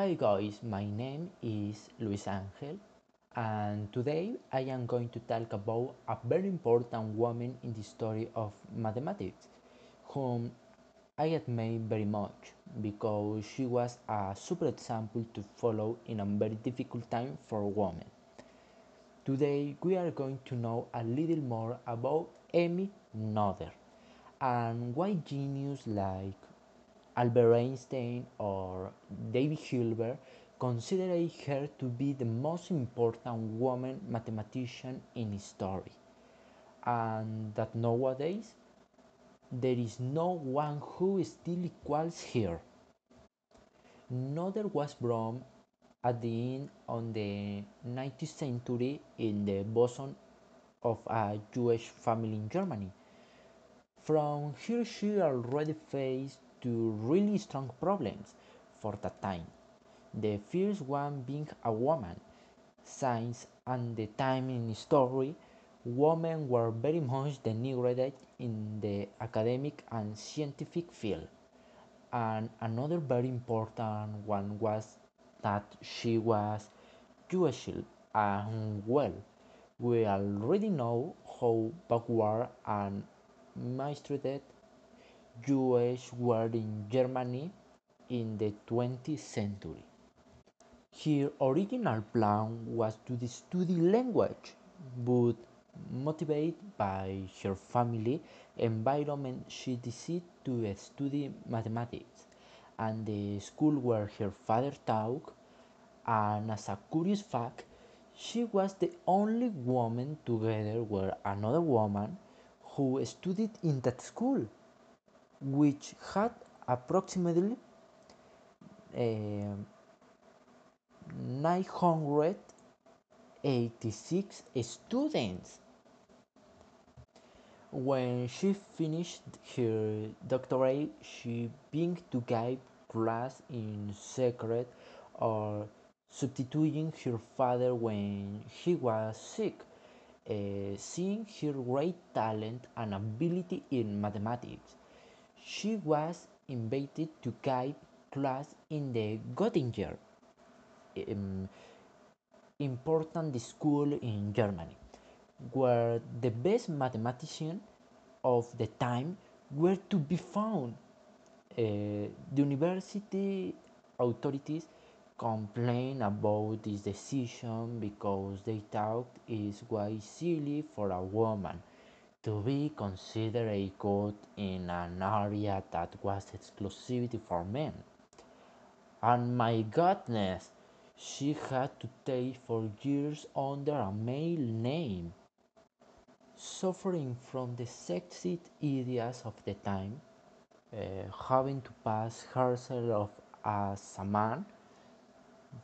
Hi guys, my name is Luis Angel and today I am going to talk about a very important woman in the story of mathematics whom I admire very much because she was a super example to follow in a very difficult time for women. Today we are going to know a little more about Emmy Noether and why genius like Albert Einstein or David Hilbert considered her to be the most important woman mathematician in history, and that nowadays there is no one who still equals her. Noether was born at the end of the 19th century in the bosom of a Jewish family in Germany. From here she already faced two really strong problems for that time. The first one being a woman, since at the time in history, women were very much denigrated in the academic and scientific field. And another very important one was that she was Jewish and well, we already know how backward and mistreated Jews were in Germany in the 20th century. Her original plan was to study language, but motivated by her family environment, she decided to study mathematics and the school where her father taught. And as a curious fact, she was the only woman together with another woman who studied in that school which had approximately 986 students. When she finished her doctorate, she began to give class in secret or substituting her father when he was sick. Uh, seeing her great talent and ability in mathematics, she was invited to give class in the Göttingen, um, important school in Germany, where the best mathematicians of the time were to be found. Uh, the university authorities complained about this decision because they thought it was silly for a woman to be considered a god in an area that was exclusivity for men. And my goodness, she had to stay for years under a male name. Suffering from the sexist ideas of the time, uh, having to pass herself as a man,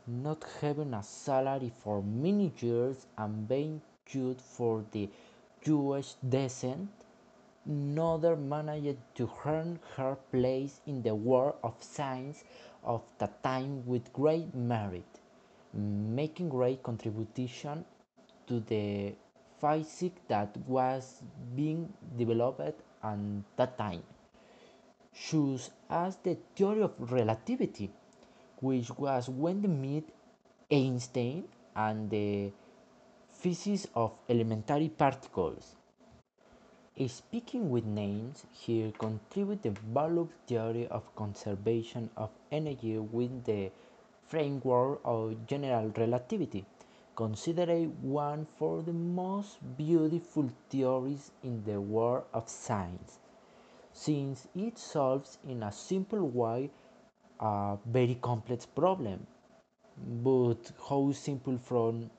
not having a salary for many years, and being judged for the Jewish descent, Noether managed to earn her place in the world of science of the time with great merit, making great contribution to the physics that was being developed at that time, such as the theory of relativity, which was when they met Einstein and the physics of elementary particles. Speaking with names, he contributed the value theory of conservation of energy with the framework of general relativity, considered one of the most beautiful theories in the world of science, since it solves in a simple way a very complex problem. But how simple from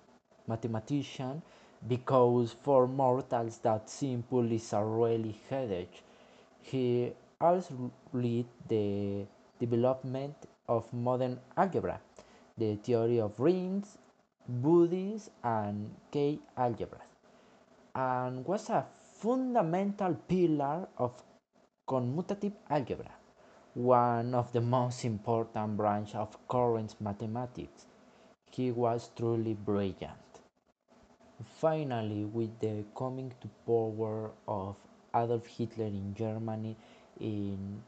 mathematician because for mortals that simple is a really headache. He also led the development of modern algebra, the theory of rings, bodies, and K-algebras, and was a fundamental pillar of commutative algebra, one of the most important branches of current mathematics. He was truly brilliant. Finally, with the coming to power of Adolf Hitler in Germany in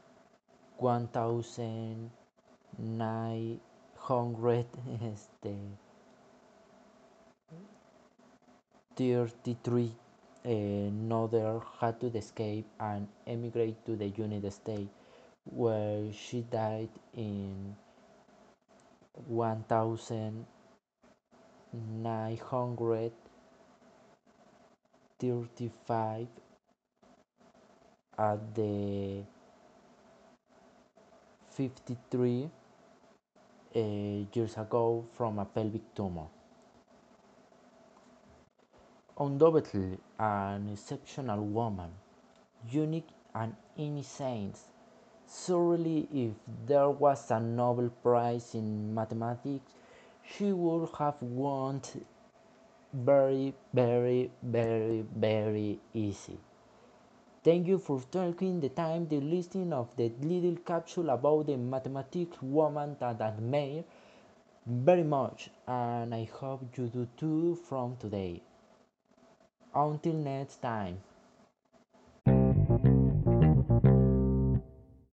1933, hundred este, 33 eh, Noether had to escape and emigrate to the United States, where she died in 1935 at the 53 uh, years ago from a pelvic tumor. Undoubtedly an exceptional woman, unique and innocent. Surely, if there was a Nobel Prize in mathematics, she would have won very, very, very, very easy. Thank you for taking the time to listen of the little capsule about the mathematics woman that admire very much and I hope you do too from today. Until next time.